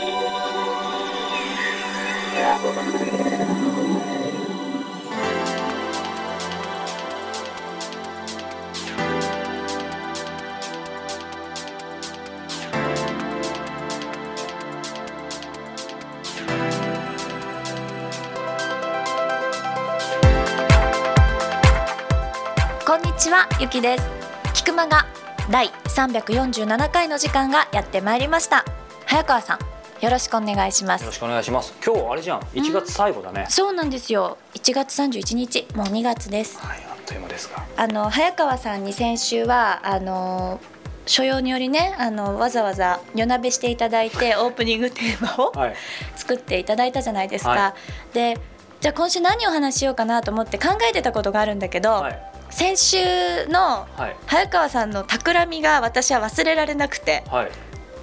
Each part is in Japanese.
こんにちはゆきです。菊間が第347回の時間がやってまいりました。早川さんよろしくお願いしますよろしくお願いします。今日あれじゃん、1月最後だね。そうなんですよ1月31日もう2月ですはい、あっという間ですが。あの早川さんに先週はあの所用によりねあのわざわざ夜なべしていただいてオープニングテーマをはい。作っていただいたじゃないですか、はでじゃあ今週何を話しようかなと思って考えてたことがあるんだけど、はい。先週のはい。早川さんの企みが私は忘れられなくてはい。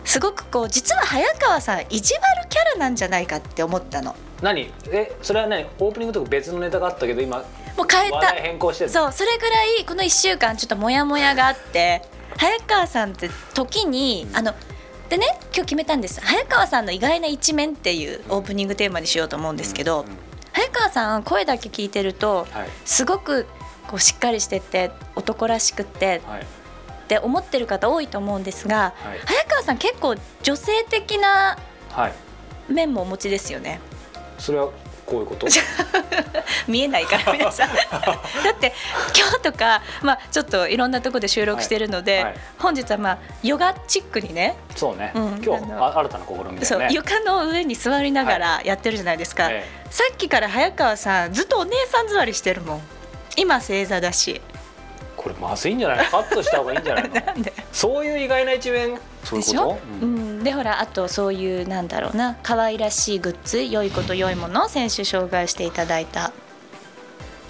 すごくこう実は早川さん意地悪キャラなんじゃないかって思ったの何、え、それはね、オープニングとか別のネタがあったけど、今。もう変えた変更してる。そうそれぐらいこの1週間ちょっとモヤモヤがあって早川さんって時にあのでね今日決めたんです早川さんの意外な一面っていうオープニングテーマにしようと思うんですけど、早川さん声だけ聞いてるとはい。すごくこうしっかりしてて男らしくってはい。って思ってる方多いと思うんですがはい。早川さん結構女性的なはい。面もお持ちですよねそれはこういうこと？見えないから皆さん だって今日とか、まあ、ちょっといろんなところで収録してるので、はいはい本日はまあヨガチックにねそうね。うん今日新たな試みだそう。床の上に座りながらやってるじゃないですか、えさっきから早川さんずっとお姉さん座りしてるもん今正座だしえこれまずいんじゃないの？カットした方がいいんじゃないの？なんで？そういう意外な一面？そういうこでしょ？と。、ううん。ん、でほらあとそういうなんだろうな。可愛らしいグッズ良いこと良いものを先週紹介していただいた。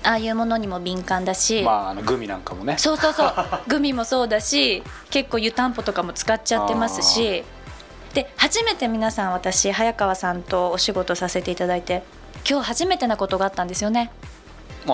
ああいうものにも敏感だし、まあ、あのグミなんかもね。そうそうそう。グミもそうだし結構湯たんぽとかも使っちゃってますし。で初めて皆さん私早川さんとお仕事させていただいて今日初めてなことがあったんですよね。ま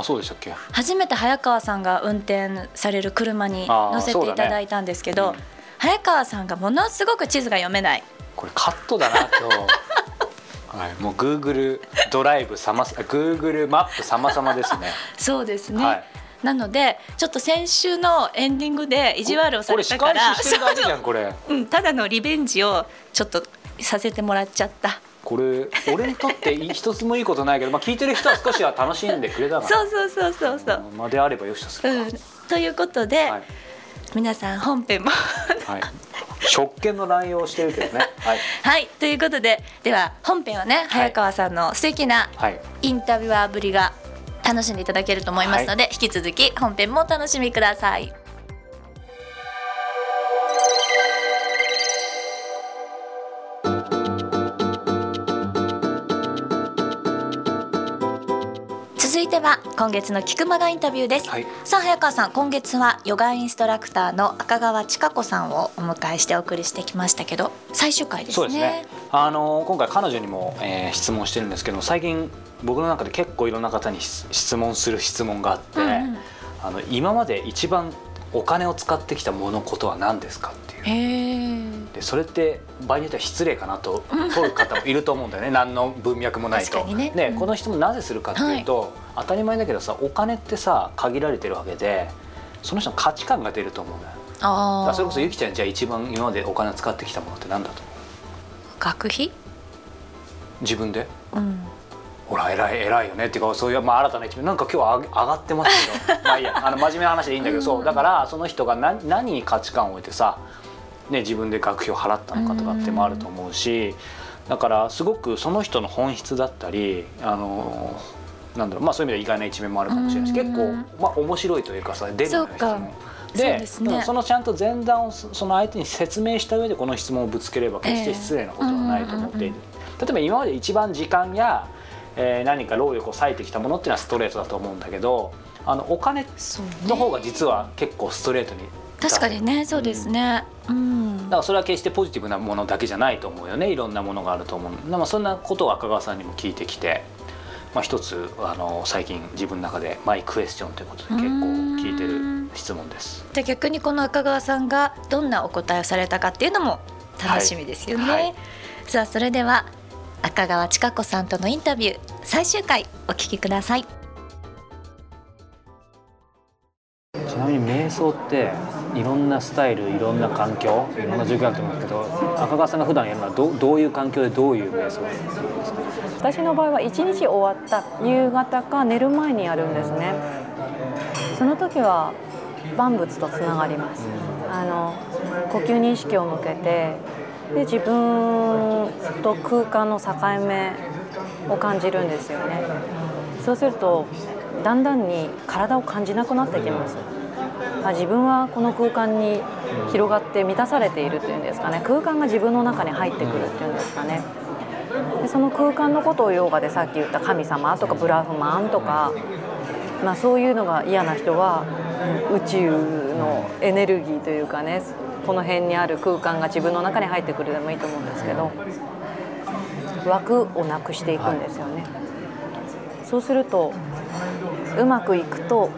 あ、そうでしたっけ？初めて早川さんが運転される車に乗せていただいたんですけど、うん早川さんがものすごく地図が読めないこれカットだな今日。はい、もう Google ドライブさま Google マップ様々ですね。そうですね、はい。なのでちょっと先週のエンディングで意地悪をさこれたから返ししてるだけじゃんこれ。うん、ただのリベンジをちょっとさせてもらっちゃったこれ俺にとって一つもいいことないけど、まあ聞いてる人は少しは楽しんでくれたかな。そうそうそうそうそう、まあであればよしとするうん、ということで、か。はい。皆さん本編もはい。職権の乱用をしてるけどね。はい。はいということででは本編はね早川さんの素敵なはい。インタビュアーぶりが楽しんでいただけると思いますので、引き続き本編もお楽しみください。は今月の菊間がインタビューです、はい。さあ早川さん今月はヨガインストラクターの赤川千佳子さんをお迎えしてお送りしてきましたけど最終回ですねそうですね。あの今回彼女にも、えー質問してるんですけど、最近僕の中で結構いろんな方に質質問する質問があって、うんうんあの今まで一番お金を使ってきたものことは何ですかっていう。でそれって場合によっては失礼かなと 問う方もいると思うんだよね。何の文脈もないと。ね。でうん。この質問なぜするかっていうと、当たり前だけどさお金ってさ限られてるわけでその人の価値観が出ると思うんだよ。だあそれこそゆきちゃんじゃあ一番今までお金を使ってきたものって何だと思う？学費？自分で？うんほら偉い偉いよね。っていうかそういう、まあ、新たな一面。なんか今日は上がってますけど。まあいいや。あの真面目な話でいいんだけど、そう。だからその人が何何に価値観を置いてさ、ね、自分で学費を払ったのかとかってもあると思うしだからすごくその人の本質だったりあのなんだろう。まあそういう意味では意外な一面もあるかもしれないしうん結構、まあ、面白いというかさ出るようか。質問。そうでですね。そのちゃんと前段をそその相手に説明した上でこの質問をぶつければ決して失礼なことはないと思っている、例えば今まで一番時間や、えー何か労力を割いてきたものっていうのはストレートだと思うんだけどあのお金の方が実は結構ストレートに確かにねそうですね。うん。だからそれは決してポジティブなものだけじゃないと思うよねいろんなものがあると思うでもそんなことを赤川さんにも聞いてきて、まあ、一つあの最近自分の中でマイクエスチョンということで結構聞いてる質問です。じゃあ逆にこの赤川さんがどんなお答えをされたかっていうのも楽しみですよね。はい。はい。さあそれでは赤川千佳子さんとのインタビュー最終回お聞きください。ちなみに瞑想っていろんなスタイルいろんな環境いろんな状況あると思うんですけど赤川さんが普段やるのはどどういう環境でどういう瞑想ですか？私の場合は一日終わった夕方か寝る前にやるんですね。その時は万物とつながります。あの呼吸に意識を向けてで自分と空間の境目を感じるんですよね。そうするとだんだんに体を感じなくなってきます。あ自分はこの空間に広がって満たされているっていうんですかね。空間が自分の中に入ってくるっていうんですかね。でその空間のことをヨガでさっき言った神様とかブラフマンとか、まあ、そういうのが嫌な人は宇宙のエネルギーというかねこの辺にある空間が自分の中に入ってくるでもいいと思うんですけど枠をなくしていくんですよね。そうするとうまくいくと、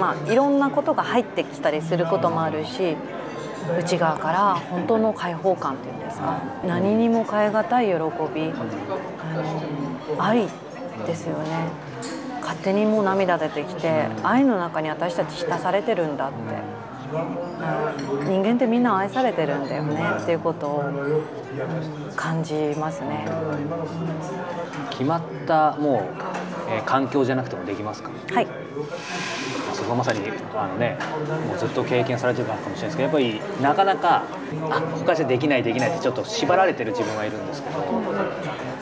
まあ、いろんなことが入ってきたりすることもあるし内側から本当の解放感っていうんですか何にも変え難い喜びあの愛ですよね勝手にもう涙出てきて愛の中に私たち浸されてるんだって人間ってみんな愛されてるんだよねっていうことを感じますね。決まったもう、えー環境じゃなくてもできますか？はい。そこはまさにあのねもうずっと経験されてるかもしれないですけどやっぱりなかなかあ他じゃできないできないってちょっと縛られてる自分はいるんですけど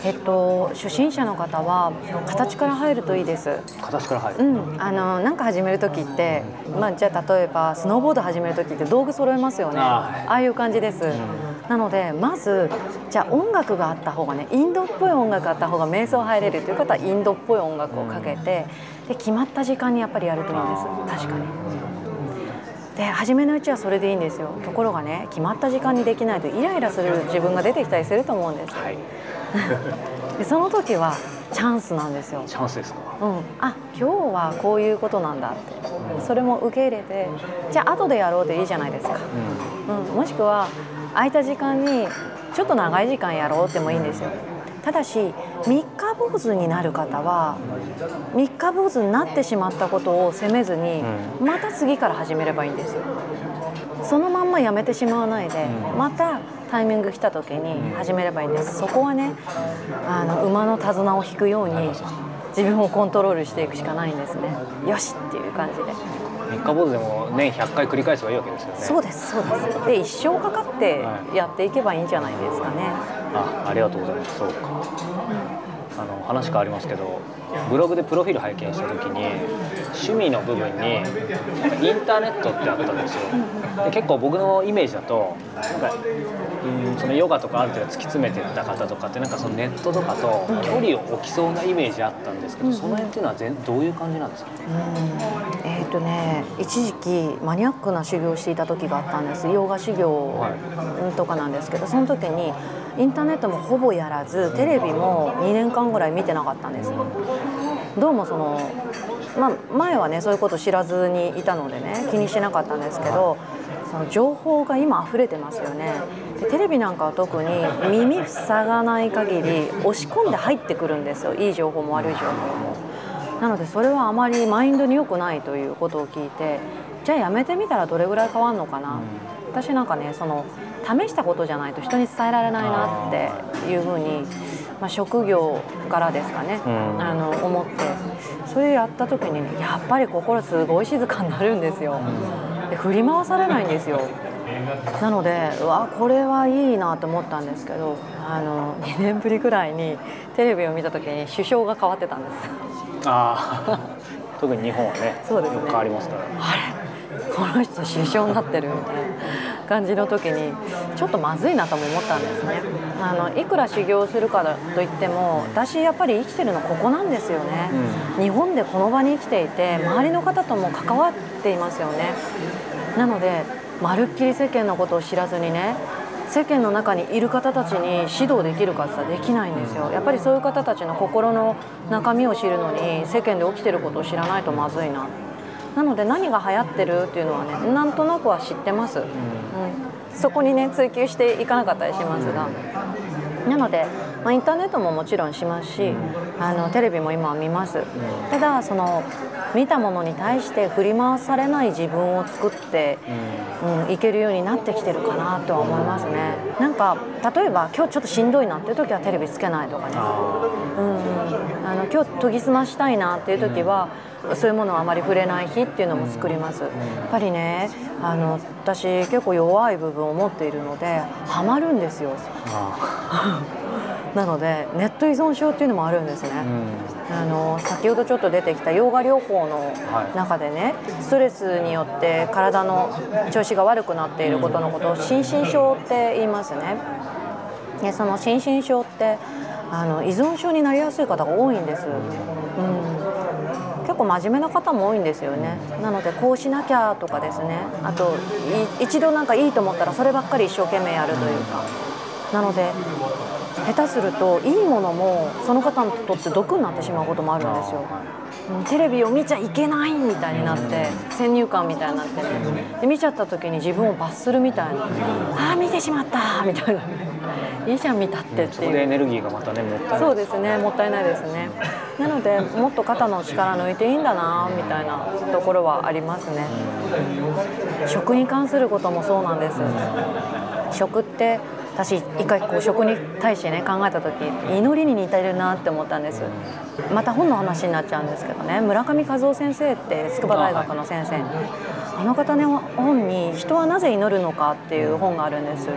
えっと初心者の方は形から入るといいです。形から入る、うん、あのなんか始める時って、まあ、じゃあ例えばスノーボード始める時って道具揃えますよね。あーああいう感じです、なのでまずじゃあ音楽があった方がねインドっぽい音楽があった方が瞑想入れるという方はインドっぽい音楽をかけてで決まった時間にやっぱりやるといいんです。確かに。で初めのうちはそれでいいんですよ。ところがね決まった時間にできないとイライラする自分が出てきたりすると思うんですはい。でその時はチャンスなんですよ。チャンスですか？うん、あ今日はこういうことなんだって。それも受け入れてじゃあ後でやろうでいいじゃないですか、うん、もしくは空いた時間にちょっと長い時間やろうってもいいんですよただし三日坊主になる方は三日坊主になってしまったことを責めずにまた次から始めればいいんですよ。そのまんまやめてしまわないでまたタイミング来た時に始めればいいんです。そこはねあの馬の手綱を引くように自分をコントロールしていくしかないんですね。よしっていう感じで三日坊主でも年100回繰り返せばいいわけですよね。そうですそうです。で一生かかってやっていけばいいんじゃないですかね。あありがとうございます。そうかあの話変わりますけどブログでプロフィール拝見した時に趣味の部分にインターネットってあったんですよ。で結構僕のイメージだとなんかうんそのヨガとかある程度突き詰めてった方とかってなんかそのネットとかと距離を置きそうなイメージあったんですけど、その辺っていうのは全どういう感じなんですか、えっ、とね一時期マニアックな修行をしていた時があったんです。ヨガ修行とかなんですけどその時にインターネットもほぼやらずテレビも2年間ぐらい見てなかったんですどうもその、まあ、前はねそういうこと知らずにいたのでね気にしてなかったんですけどその情報が今溢れてますよね。でテレビなんかは特に耳塞がない限り押し込んで入ってくるんですよ。いい情報も悪い情報も。なのでそれはあまりマインドに良くないということを聞いてじゃあやめてみたらどれぐらい変わるのかな、私なんかねその試したことじゃないと人に伝えられないなっていうふうに、まあ、職業からですかね、うん。あの思ってそれやった時にねやっぱり心すごい静かになるんですよ。で振り回されないんですよ。なのでうわこれはいいなと思ったんですけどあの2年ぶりぐらいにテレビを見た時に首相が変わってたんです。ああ 特に日本はねそうですね。変わりますから。あれこの人首相になってるみたいな感じの時にちょっとまずいなとも思ったんですね。あのいくら修行するからといっても私やっぱり生きてるのここなんですよね、日本でこの場に生きていて周りの方とも関わっていますよね。なのでまるっきり世間のことを知らずにね世間の中にいる方たちに指導できるかってできないんですよ。やっぱりそういう方たちの心の中身を知るのに世間で起きてることを知らないとまずいななので何が流行ってるっていうのはねなんとなくは知ってます、うん。そこにね追求していかなかったりしますが。なので、まあ、インターネットももちろんしますしあのテレビも今は見ます。ただその見たものに対して振り回されない自分を作って、うん、いけるようになってきてるかなとは思いますね。なんか例えば今日ちょっとしんどいなっていう時はテレビつけないとかね。うんうん、あの今日研ぎ澄ましたいなっていう時は、そういうものをあまり触れない日っていうのも作ります、やっぱりねあの私結構弱い部分を持っているのでハマるんですよ。なのでネット依存症っていうのもあるんですね、あの先ほどちょっと出てきたヨガ療法の中でね、ストレスによって体の調子が悪くなっていることのことを心身症って言いますね。でその心身症ってあの依存症になりやすい方が多いんです、うん、結構真面目な方も多いんですよね。なのでこうしなきゃとかですね。あと一度なんかいいと思ったらそればっかり一生懸命やるというか。なので下手するといいものもその方にとって毒になってしまうこともあるんですよ。うんテレビを見ちゃいけないみたいになって先入観みたいになって。ねで見ちゃった時に自分を罰するみたいな。ああ見てしまったみたいな。いいじゃん見たってっていう。でエネルギーがまたねもったいないそうですねもったいないですね。なのでもっと肩の力抜いていいんだなみたいなところはありますね。食に関することもそうなんです。食って私一回こう食に対してね考えた時祈りに似てるなって思ったんです。また本の話になっちゃうんですけどね村上和夫先生って筑波大学の先生。あの方の本に「人はなぜ祈るのか」っていう本があるんです。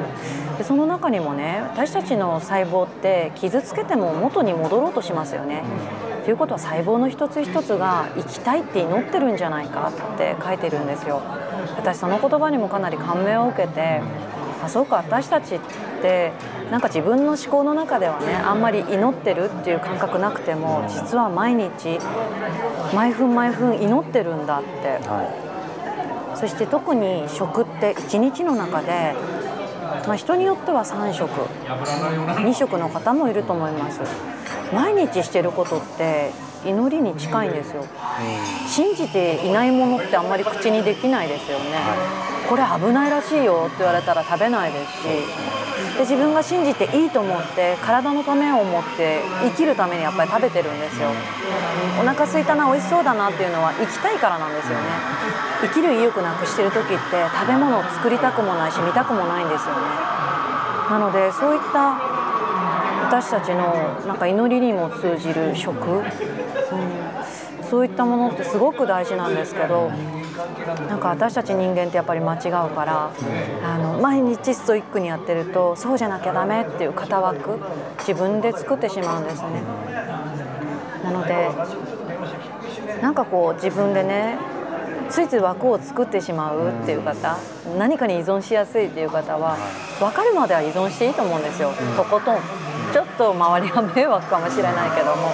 でその中にもね私たちの細胞って傷つけても元に戻ろうとしますよね。ということは細胞の一つ一つが生きたいって祈ってるんじゃないかって書いてるんですよ。私その言葉にもかなり感銘を受けてあそうか私たちってなんか自分の思考の中ではねあんまり祈ってるっていう感覚なくても実は毎日毎分毎分祈ってるんだって。はそして特に食って1日の中で、まあ、人によっては3食2食の方もいると思います。毎日してることって祈りに近いんですよ。信じていないものってあんまり口にできないですよね、これ危ないらしいよって言われたら食べないですし。で自分が信じていいと思って体のためを思って生きるためにやっぱり食べてるんですよ。お腹空いたな美味しそうだなっていうのは生きたいからなんですよね。生きる意欲なくしてる時って食べ物を作りたくもないし見たくもないんですよね。なのでそういった私たちのなんか祈りにも通じる食、うん、そういったものってすごく大事なんですけどなんか私たち人間ってやっぱり間違うからあの毎日ストイックにやってるとそうじゃなきゃダメっていう型枠自分で作ってしまうんですね。なのでなんかこう自分でねついつい枠を作ってしまうっていう方何かに依存しやすいっていう方は分かるまでは依存していいと思うんですよ。とことん。ちょっと周りは迷惑かもしれないけども。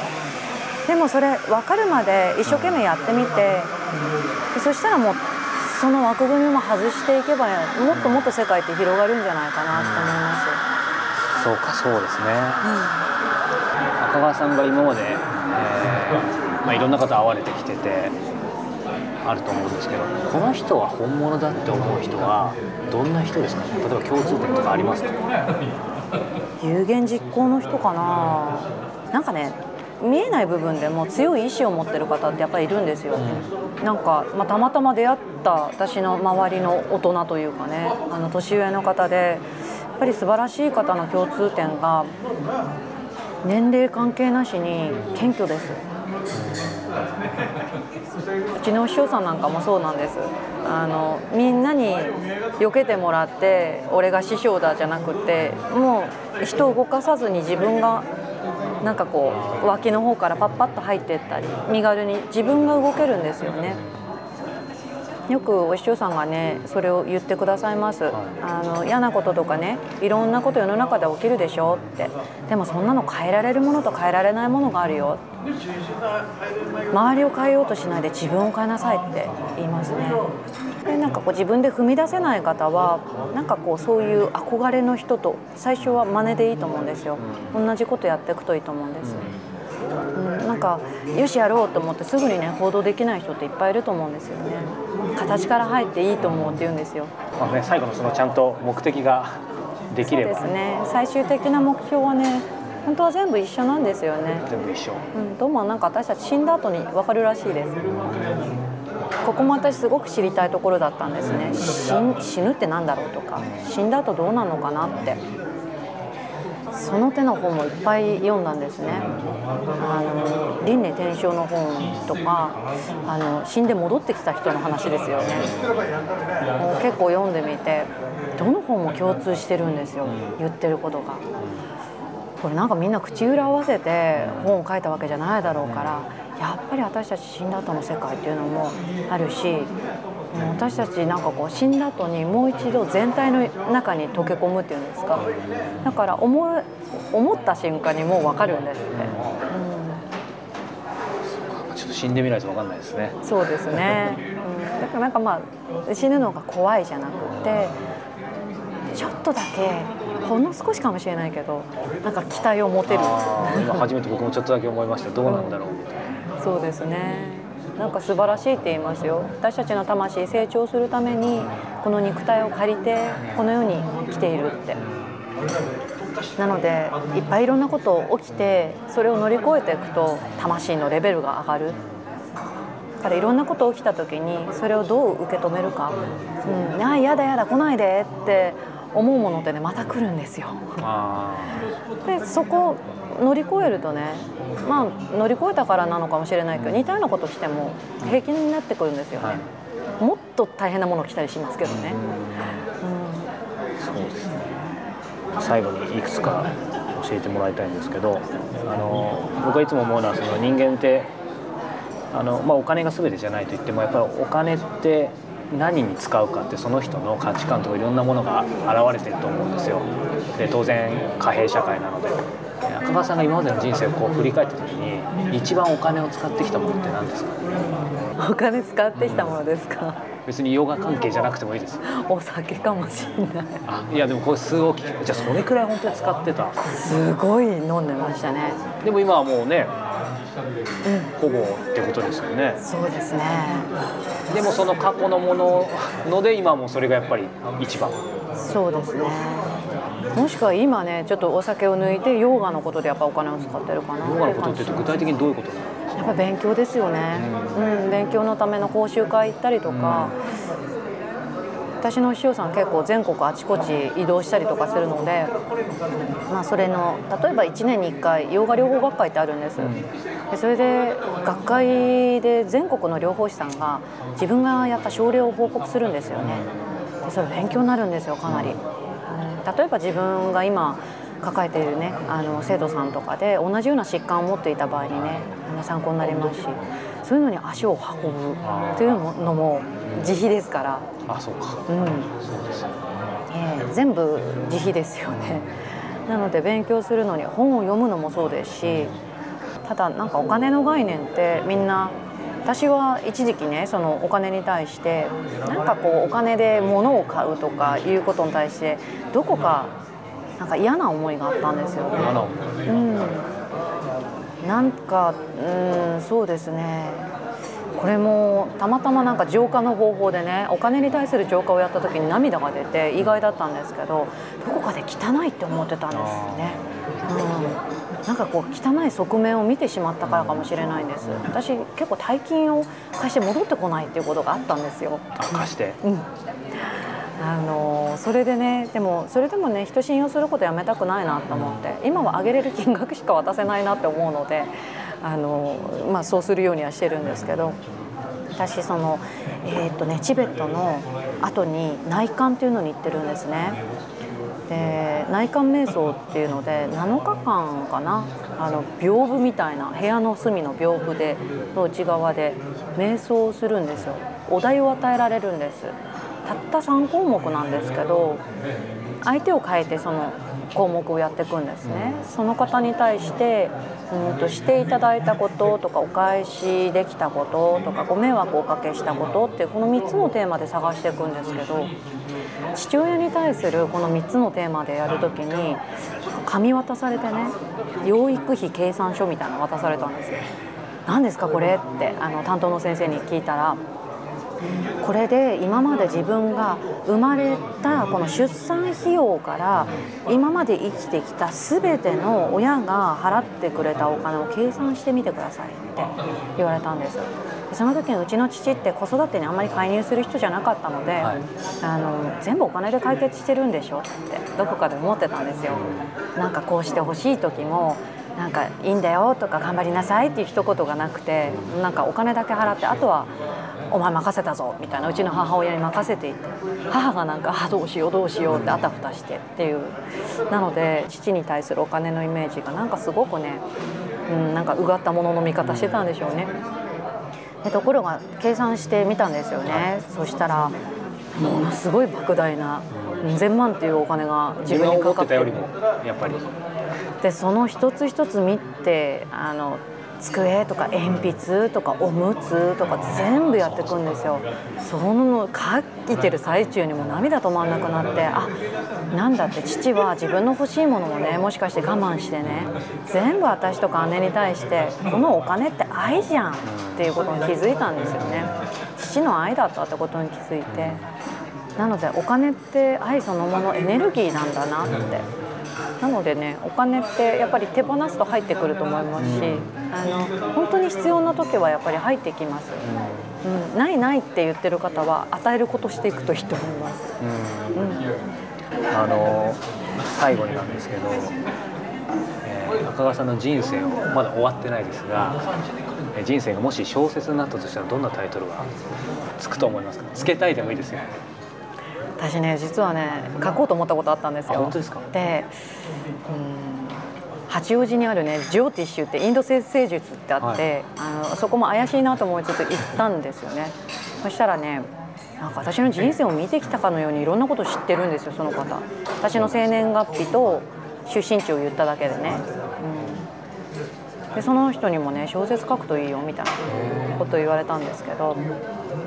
でもそれ分かるまで一生懸命やってみてでそしたらもうその枠組みも外していけばもっともっと世界って広がるんじゃないかなと思います。そうかそうですね、赤川さんが今まで、えーまあ、いろんな方会われてきててあると思うんですけどこの人は本物だって思う人はどんな人ですか？ね例えば共通点とかありますか？有言実行の人かな。なんかね見えない部分でも強い意志を持ってる方ってやっぱりいるんですよ、なんか、まあ、たまたま出会った私の周りの大人というかねあの年上の方でやっぱり素晴らしい方の共通点が年齢関係なしに謙虚です。うちのお師匠さんなんかもそうなんです。あのみんなに避けてもらって俺が師匠だじゃなくてもう人を動かさずに自分がなんかこう脇の方からパッパッと入っていったり身軽に自分が動けるんですよね。よくお師匠さんがねそれを言ってくださいます、あの嫌なこととかねいろんなこと世の中で起きるでしょって。でもそんなの変えられるものと変えられないものがあるよ。周りを変えようとしないで自分を変えなさいって言いますね。でなんかこう自分で踏み出せない方はなんかこうそういう憧れの人と最初は真似でいいと思うんですよ。同じことやっていくといいと思うんです、うん、なんかよしやろうと思ってすぐにね行動できない人っていっぱいいると思うんですよね。形から入っていいと思うって言うんですよ。まあね、最後のそのちゃんと目的ができれば。そうですね。最終的な目標はね本当は全部一緒なんですよね。全部一緒。うん、どうもなんか私たち死んだ後に分かるらしいです。ここも私すごく知りたいところだったんですね。死ぬってなんだろうとか。死んだ後どうなるのかなってその手の本もいっぱい読んだんですねあの輪廻転生の本とかあの死んで戻ってきた人の話ですよねもう結構読んでみてどの本も共通してるんですよ言ってることが。これなんかみんな口裏合わせて本を書いたわけじゃないだろうからやっぱり私たち死んだ後の世界っていうのもあるし私たちなんかこう死んだ後にもう一度全体の中に溶け込むっていうんですか。だから思い思った瞬間にもう分かるんですって、ちょっと死んでみないと分かんないですね。うん、そうですね、うん、だからなんかまあ死ぬのが怖いじゃなくてちょっとだけほんの少しかもしれないけどなんか期待を持てる。今初めて僕もちょっとだけ思いました。どうなんだろう。みたいなそうですねなんか素晴らしいって言いますよ。私たちの魂成長するためにこの肉体を借りてこの世に来ているって。なのでいっぱいいろんなこと起きてそれを乗り越えていくと魂のレベルが上がる。だからいろんなこと起きた時にそれをどう受け止めるか「うん、ああやだやだ来ないで」って思うものってねまた来るんですよ。あでそこを乗り越えるとねまあ乗り越えたからなのかもしれないけど似たようなことしても平気になってくるんですよね、はい。もっと大変なもの来たりしますけどね、ーそうですね。最後にいくつか教えてもらいたいんですけどあの僕はいつも思うのはその人間ってあの、まあ、お金が全てじゃないと言ってもやっぱりお金って何に使うかってその人の価値観とかいろんなものが現れてると思うんですよ。で当然貨幣社会なので。赤羽さんが今までの人生をこう振り返った時に一番お金を使ってきたものって何ですか？うん、お金使ってきたものですか？別にヨガ関係じゃなくてもいいです。お酒かもしれない。あいやでもこれ数億じゃあそれくらい本当に使ってた？すごい飲んでましたね。でも今はもうねほぼってことですよね。そうですねでもその過去のものので今はもうそれがやっぱり一番。そうですね。もしくは今ねちょっとお酒を抜いてヨガのことでやっぱお金を使ってるかな。ヨガのことって具体的にどういうことやっぱ勉強ですよね、うん、勉強のための講習会行ったりとか、私の師匠さん結構全国あちこち移動したりとかするので、まあ、それの例えば1年に1回ヨガ療法学会ってあるんです、でそれで学会で全国の療法士さんが自分がやった症例を報告するんですよね。でそれ勉強になるんですよかなり、うん。例えば自分が今抱えているねあの生徒さんとかで同じような疾患を持っていた場合にねあの参考になりますしそういうのに足を運ぶというのも自費ですから、あそうか。うん。そうですよええ全部自費ですよね。なので勉強するのに本を読むのもそうですしただなんかお金の概念ってみんな私は一時期ねそのお金に対してなんかこうお金で物を買うとかいうことに対してどこかなんか嫌な思いがあったんですよ。ね。うん、なんか、うん、そうですね。これもたまたまなんか浄化の方法でねお金に対する浄化をやった時に涙が出て意外だったんですけどどこかで汚いって思ってたんですよね。うん、なんかこう汚い側面を見てしまったからかもしれないんです私結構大金を貸して戻ってこないっていうことがあったんですよ。あ貸して？うんあのそれでねでもそれでもね人信用することやめたくないなと思って今は上げれる金額しか渡せないなって思うのであの、まあ、そうするようにはしてるんですけど私その、えーっとね、チベットの後に内観っていうのに行ってるんですね。で内観瞑想っていうので7日間かなあの屏風みたいな部屋の隅の屏風での内側で瞑想をするんですよお題を与えられるんですたった3項目なんですけど相手を変えてその項目をやっていくんですねその方に対してうんとしていただいたこととかお返しできたこととかご迷惑をおかけしたことってこの3つのテーマで探していくんですけど父親に対するこの3つのテーマでやるときに紙渡されてね養育費計算書みたいなの渡されたんですよ。何ですかこれ？ってあの担当の先生に聞いたらこれで今まで自分が生まれたこの出産費用から今まで生きてきた全ての親が払ってくれたお金を計算してみてくださいって言われたんです。その時にうちの父って子育てにあんまり介入する人じゃなかったので、はい、あの全部お金で解決してるんでしょってどこかで思ってたんですよ。なんかこうしてほしい時もなんかいいんだよとか頑張りなさいっていう一言がなくてなんかお金だけ払ってあとはお前任せたぞみたいな。うちの母親に任せていて。母がなんかあどうしようどうしようってあたふたして。っていう。なので父に対するお金のイメージがなんかすごくね、うん、なんかうがったものの見方してたんでしょうね。でところが計算してみたんですよね。そしたらものすごい莫大な千万っていうお金が自分にかかって。やっぱり。でその一つ一つ見てあの机とか鉛筆とかおむつとか全部やっていくんですよ。その書いてる最中にも涙止まんなくなってあなんだって父は自分の欲しいものもねもしかして我慢してね全部私とか姉に対してこのお金って愛じゃんっていうことに気づいたんですよね。父の愛だったってことに気づいてなのでお金って愛そのものエネルギーなんだなってなのでねお金ってやっぱり手放すと入ってくると思いますし、あの本当に必要な時はやっぱり入ってきます、うん、ないないって言ってる方は与えることしていくといいと思います、うん、あの最後になんですけど、えー、赤川さんの人生をまだ終わってないですが人生がもし小説になったとしたらどんなタイトルがつくと思いますか？つけたいでもいいですよ私ね実はね書こうと思ったことあったんですよ。ですか？でうん八王子にあるねジオティッシュってインド生成術ってあって、はい、あのそこも怪しいなと思いつつ行ったんですよね。そしたらねなんか私の人生を見てきたかのようにいろんなこと知ってるんですよその方。私の生年月日と出身地を言っただけでね、うん、でその人にもね小説書くといいよみたいなことを言われたんですけど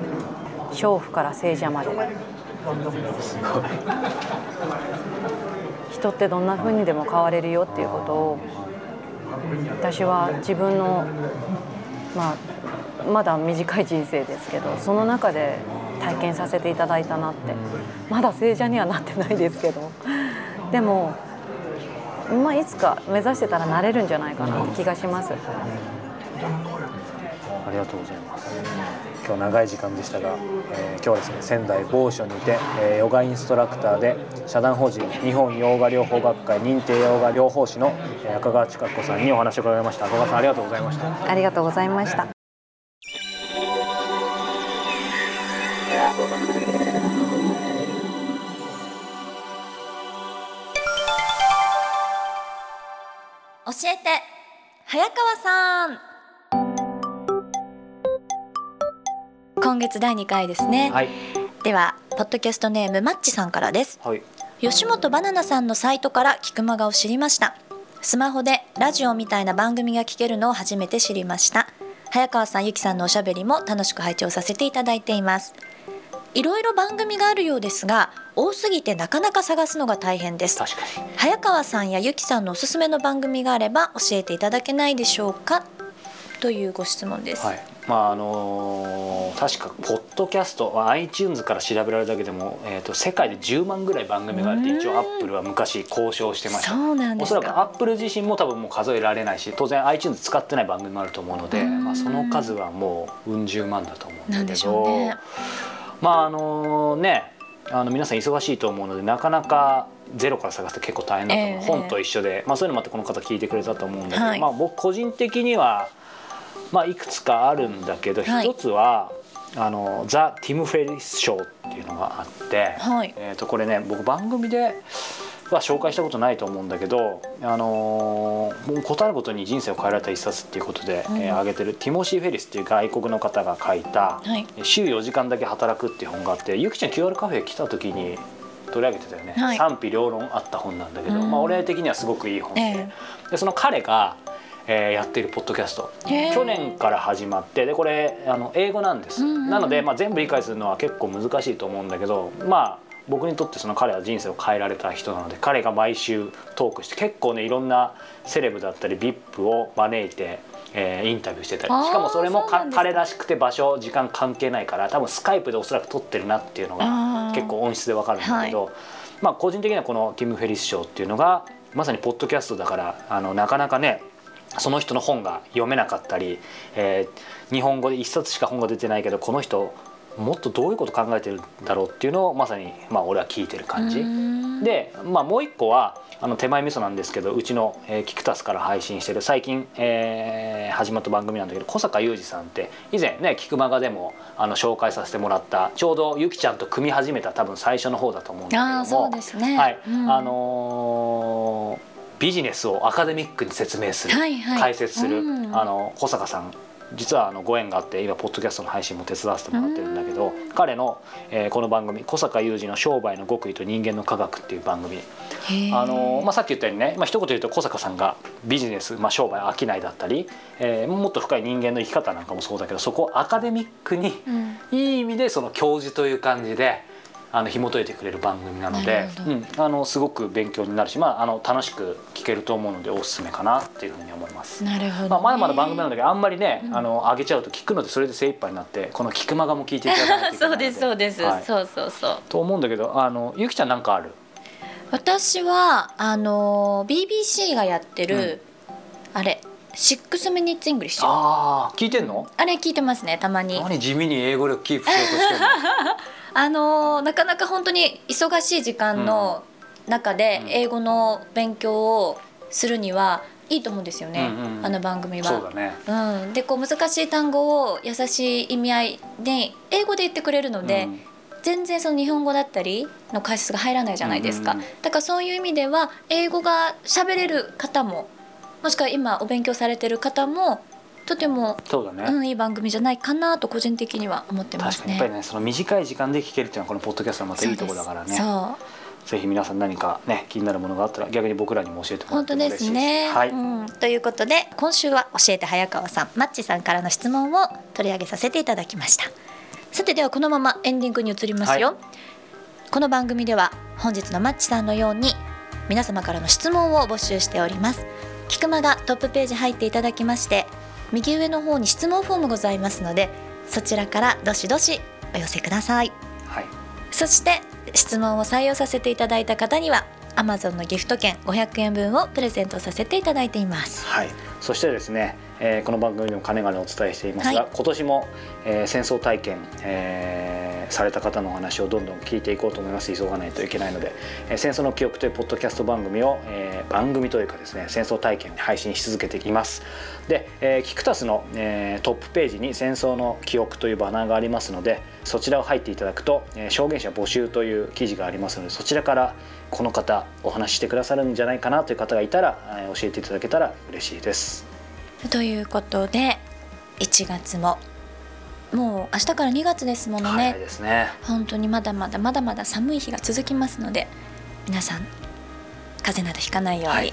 「娼婦から聖者まで」人ってどんな風にでも変われるよっていうことを私は自分の、まあ、まだ短い人生ですけどその中で体験させていただいたなってまだ聖者にはなってないですけどでも、まあ、いつか目指してたらなれるんじゃないかなって気がします。ありがとうございます。今日長い時間でしたが、えー、今日はですね仙台某所にて、えー、ヨガインストラクターで社団法人日本ヨガ療法学会認定ヨガ療法士の、えー、赤川千佳子さんにお話を伺いました。赤川さんありがとうございました。ありがとうございました。教えて早川さん今月第2回ですね、はい、ではポッドキャストネームマッチさんからです、はい、吉本バナナさんのサイトから菊間がを知りました。スマホでラジオみたいな番組が聞けるのを初めて知りました。早川さんゆきさんのおしゃべりも楽しく拝聴させていただいています。いろいろ番組があるようですが多すぎてなかなか探すのが大変です。早川さんやゆきさんのおすすめの番組があれば教えていただけないでしょうか？というご質問です、はいまああのー、確かポッドキャスト iTunes から調べられるだけでも、えーと、世界で10万ぐらい番組があって一応アップルは昔交渉してました。そうなんですおそらくアップル自身も多分もう数えられないし当然 iTunes 使ってない番組もあると思うので、まあ、その数はもううん十万だと思うんだけど、ね、まああのねあの皆さん忙しいと思うのでなかなかゼロから探すと結構大変だと思う、えー、本と一緒で、まあ、そういうのもあってこの方聞いてくれたと思うんだけど、はい、まあ、僕個人的にはまあ、いくつかあるんだけど、一つはあのザ・ティム・フェリス賞っていうのがあって、はい、えー、とこれね僕番組では紹介したことないと思うんだけど、あのー、もう答えることに人生を変えられた一冊っていうことで、うん、えー、挙げてるティモシー・フェリスっていう外国の方が書いた「はい、週4時間だけ働く」っていう本があってゆきちゃん QR カフェ来た時に取り上げてたよね、はい、賛否両論あった本なんだけど、うん、まあ、俺的にはすごくいい本で。えー、でその彼がえー、やっているポッドキャスト。去年から始まってでこれあの英語なんです、うんうん、なので、まあ、全部理解するのは結構難しいと思うんだけどまあ僕にとってその彼は人生を変えられた人なので彼が毎週トークして結構ねいろんなセレブだったり VIP を招いて、えーインタビューしてたり。しかもそれも彼らしくて場所時間関係ないから多分スカイプでおそらく撮ってるなっていうのあがー。結構音質でわかるんだけど、まあ個人的にはこのティム・フェリス賞っていうのがまさにポッドキャストだからあのなかなかねその人の本が読めなかったり、えー日本語で一冊しか本が出てないけどこの人もっとどういうこと考えてるんだろうっていうのをまさに、まあ、俺は聞いてる感じ。で、まあ、もう一個はあの手前味噌なんですけどうちの、えーキクタスから配信してる最近、えー始まった番組なんだけど小坂雄二さんって以前ね「キクマガ」でもあの紹介させてもらったちょうどゆきちゃんと組み始めた多分最初の方だと思うんだけどもああそうですね。はいうんあのービジネスをアカデミックに説明する、はいはい。解説する、うん。あの小坂さん。実はあのご縁があって今ポッドキャストの配信も手伝わせてもらってるんだけど、彼の、えーこの番組小坂雄二の商売の極意と人間の科学っていう番組。あのまあ、さっき言ったようにね、まあ一言言うと小坂さんがビジネス、まあ、商売商いだったり、えーもっと深い人間の生き方なんかもそうだけどそこをアカデミックにうん。いい意味でその教授という感じであの紐解いてくれる番組なのでうん、あのすごく勉強になるし、まあ、あの楽しく聞けると思うのでおすすめかなっていうふうに思います。なるほど、ね。まあ、まだまだ番組なんだけどあんまりね、あの上げちゃうと聞くのでそれで精一杯になってこの「聞く間が」も聞いていただいといけないそうのでですそうです、はい。そうそうそう。と思うんだけどあのゆきちゃんなんかある？私はあの BBC がやってる、あれ「6 minutes English」あああ聞いてんの？れ聞いてますねたまに。何地味に英語力キープしようとしてるの？あのなかなか本当に忙しい時間の中でうん。英語の勉強をするにはいいと思うんですよね、うんうんあの番組は。そうだね。うん、でこう難しい単語を優しい意味合いで英語で言ってくれるので、うん。全然その日本語だったりの解説が入らないじゃないですか、だからそういう意味では英語が喋れる方ももしくは今お勉強されてる方もとても、そうだね、うん、いい番組じゃないかなと個人的には思ってますね。確かに。やっぱりねその短い時間で聞けるっていうのはこのポッドキャストのまたいいところだからね。そう。ぜひ皆さん何かね気になるものがあったら逆に僕らにも教えてもらって嬉しいですすね、はい、うん、ということで今週は教えて早川さんマッチさんからの質問を取り上げさせていただきました。さてではこのままエンディングに移りますよ、はい。この番組では本日のマッチさんのように皆様からの質問を募集しております。キクマがトップページ入っていただきまして右上の方に質問フォームございますのでそちらからどしどしお寄せください。はい。そして質問を採用させていただいた方には Amazon のギフト券500円分をプレゼントさせていただいています。はい、そしてですね、えーこの番組でもかねがねお伝えしていますが、はい。今年も、えー戦争体験、えーされた方のお話をどんどん聞いていこうと思います。急がないといけないので「えー戦争の記憶」というポッドキャスト番組を、えー番組というかですね戦争体験に配信し続けていきます。で、えーキクタスの、えートップページに「戦争の記憶」というバナーがありますのでそちらを入っていただくと「えー証言者募集」という記事がありますのでそちらからこの方お話ししてくださるんじゃないかなという方がいたら、えー教えていただけたら嬉しいです。ということで1月も。もう明日から2月ですものね、ね。本当にまだまだまだまだ寒い日が続きますので皆さん風邪などひかないように、はい。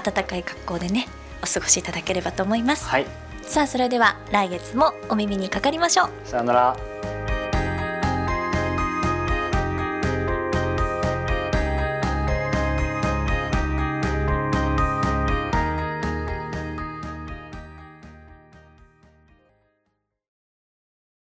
暖かい格好でねお過ごしいただければと思います、はい、さあそれでは来月もお耳にかかりましょう。さよなら。